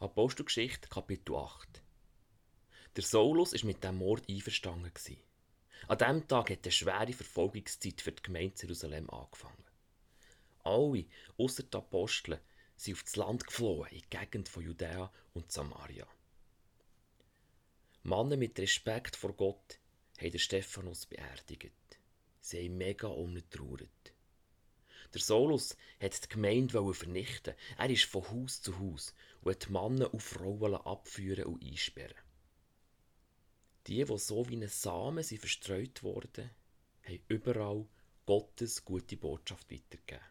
Apostelgeschichte, Kapitel 8. Der Saulus war mit dem Mord einverstanden. An diesem Tag hat eine schwere Verfolgungszeit für die Gemeinde Jerusalem angefangen. Alle, außer die Apostel, sind auf das Land geflohen, in die Gegend von Judäa und Samaria. Männer mit Respekt vor Gott haben den Stephanus beerdigt. Sie haben mega umgetrauert. Der Solus hat die Gemeinde vernichten. Er ist von Haus zu Haus und hat Männer und Frauen abführen und einsperren. Die, die so wie ein Samen sind verstreut wurden, haben überall Gottes gute Botschaft weitergegeben.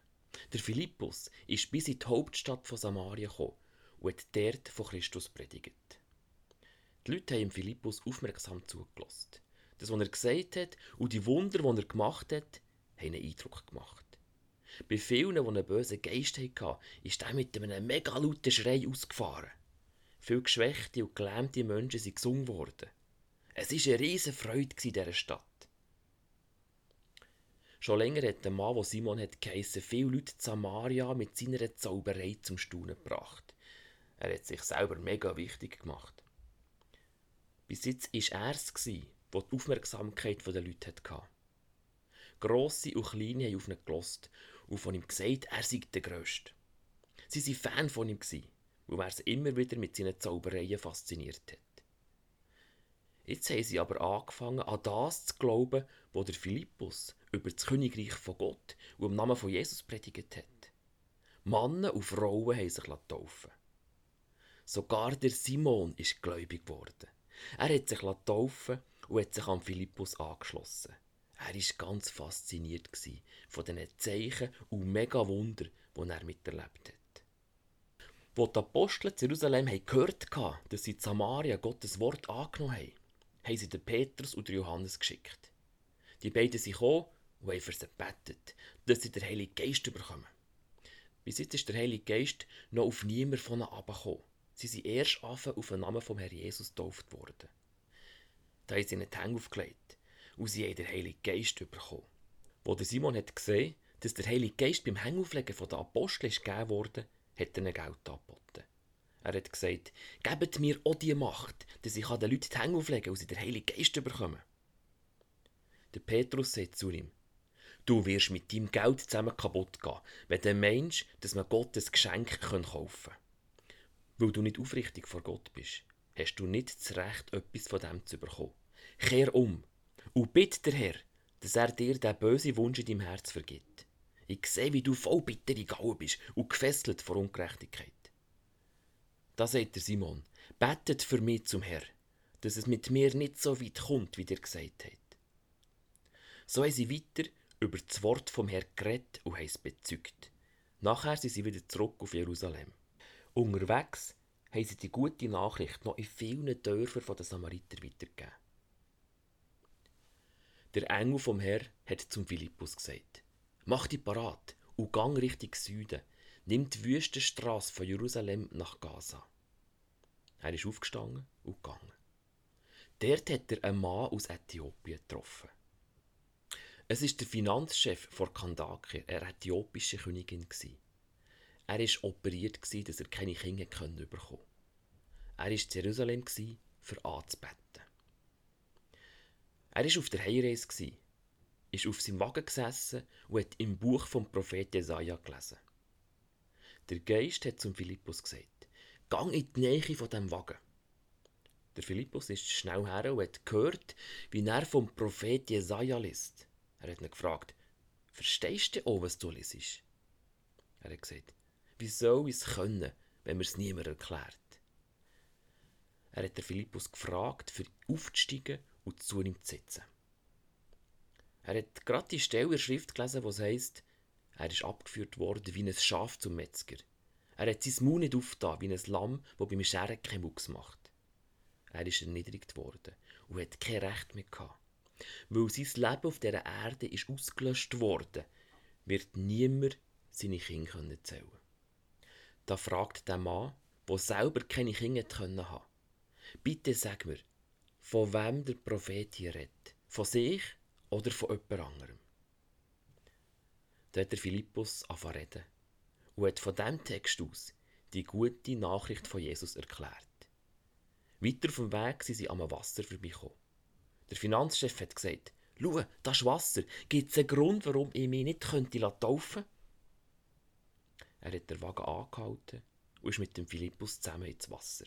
Der Philippus ist bis in die Hauptstadt von Samaria gekommen und hat dort von Christus predigt. Die Leute haben Philippus aufmerksam zugelassen. Das, was er gesagt hat und die Wunder, die er gemacht hat, haben einen Eindruck gemacht. Bei vielen, die einen bösen Geist hatten, ist er mit einem mega lauten Schrei ausgefahren. Viele geschwächte und gelähmte Menschen sind gesungen worden. Es war eine riesige Freude in dieser Stadt. Schon länger hat der Mann, der Simon hat viele Leute Samaria mit seiner Zauberei zum Staunen gebracht. Er hat sich selber mega wichtig gemacht. Bis jetzt war er es, der die Aufmerksamkeit der Leute hatte. Grosse und Kleine haben auf ihn gelost und von ihm gesagt, er sei der Grösste. Sie waren Fan von ihm, weil er sie immer wieder mit seinen Zaubereien fasziniert hat. Jetzt haben sie aber angefangen, an das zu glauben, was der Philippus über das Königreich von Gott und im Namen von Jesus predigt hat. Männer und Frauen haben sich taufen Sogar der Simon ist gläubig geworden. Er hat sich taufen und hat sich an Philippus angeschlossen. Er war ganz fasziniert von diesen Zeichen und mega Wunder, die er miterlebt hat. Wo die Apostel zu Jerusalem gehört hatten, dass sie in Samaria Gottes Wort angenommen haben, haben sie den Petrus und den Johannes geschickt. Die beiden sind gekommen und haben für sie gebetet, dass sie den Heiligen Geist bekommen. Bis jetzt ist der Heilige Geist noch auf niemand von ihnen abgekommen. Sie sind erst auf den Namen vom Herrn Jesus getauft worden. Da haben sie ihnen die Hände aufgelegt und sie haben den Heiligen Geist bekommen. Wo der Simon hat gesehen, dass der Heilige Geist beim Hängauflegen der Apostel gegeben wurde, hat er ihnen Geld angeboten. Er hat gesagt, gebt mir auch die Macht, dass ich den Leuten die Hände auflegen und sie den Heiligen Geist bekommen. Der Petrus sagt zu ihm, du wirst mit deinem Geld zusammen kaputt gehen, wenn du meinst, dass man Gott ein Geschenk kaufen kann. Weil du nicht aufrichtig vor Gott bist, hast du nicht das Recht, etwas von dem zu bekommen. Kehr um und bitte der Herr, dass er dir den bösen Wunsch in deinem Herz vergibt. Ich sehe, wie du voll bittere Gaue bist und gefesselt vor Ungerechtigkeit. Da sagt der Simon, betet für mich zum Herr, dass es mit mir nicht so weit kommt, wie dir gesagt hat. So haben sie weiter über das Wort vom Herrn geredet und haben es bezeugt. Nachher sind sie wieder zurück auf Jerusalem. Unterwegs haben sie die gute Nachricht noch in vielen Dörfern der Samariter weitergegeben. Der Engel vom Herr hat zum Philippus gesagt: Mach dich parat und gang Richtung Süden. Nimm die Wüstenstraße von Jerusalem nach Gaza. Er ist aufgestanden und gegangen. Dort hat er einen Mann aus Äthiopien getroffen. Es ist der Finanzchef von Kandake, eine äthiopische Königin. Er war operiert, dass er keine Kinder bekommen konnte. Er war in Jerusalem, für anzubeten. Er war auf der Heimreise, ist auf seinem Wagen gesessen und hat im Buch vom Prophet Jesaja gelesen. Der Geist hat zum Philippus gesagt: Gang in die Nähe von dem Wagen. Der Philippus ist schnell her und hat gehört, wie er vom Prophet Jesaja liest. Er hat ihn gefragt: Verstehst du auch, was du liest? Er hat gesagt: Wie soll ich es können, wenn mir es niemand erklärt? Er hat der Philippus gefragt, für aufzusteigen und zu ihm zu sitzen. Er hat gerade die Stelle der Schrift gelesen, wo es heisst, er ist abgeführt worden wie ein Schaf zum Metzger. Er hat sein Maul nicht aufgetan, wie ein Lamm, das beim Scheren keinen Mucks macht. Er ist erniedrigt worden und hat kein Recht mehr gehabt. Weil sein Leben auf dieser Erde ist ausgelöscht worden, wird niemand seine Kinder zählen können. Da fragt der Mann, der selber keine Kinder haben konnte, bitte sag mir, von wem der Prophet hier redet. Von sich oder von jemand anderem. Da hat der Philippus angefangen und hat von diesem Text aus die gute Nachricht von Jesus erklärt. Weiter dem Weg sind sie am Wasser vorbeigekommen. Der Finanzchef hat gesagt, Schau, das ist Wasser. Gibt es einen Grund, warum ich mich nicht könnte taufen Er hat den Wagen angehalten und ist mit dem Philippus zusammen ins Wasser.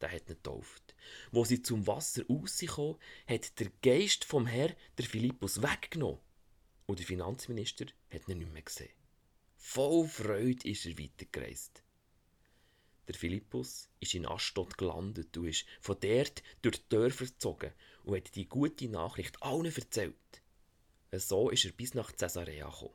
Der hat ihn getauft. Wo sie zum Wasser rausgekommen, hat der Geist vom Herr der Philippus weggenommen. Und der Finanzminister hat ihn nicht mehr gesehen. Voll Freude ist er weitergereist. Der Philippus ist in Astot gelandet und ist von dort durch die Dörfer gezogen und hat die gute Nachricht allen erzählt. So ist er bis nach Caesarea gekommen.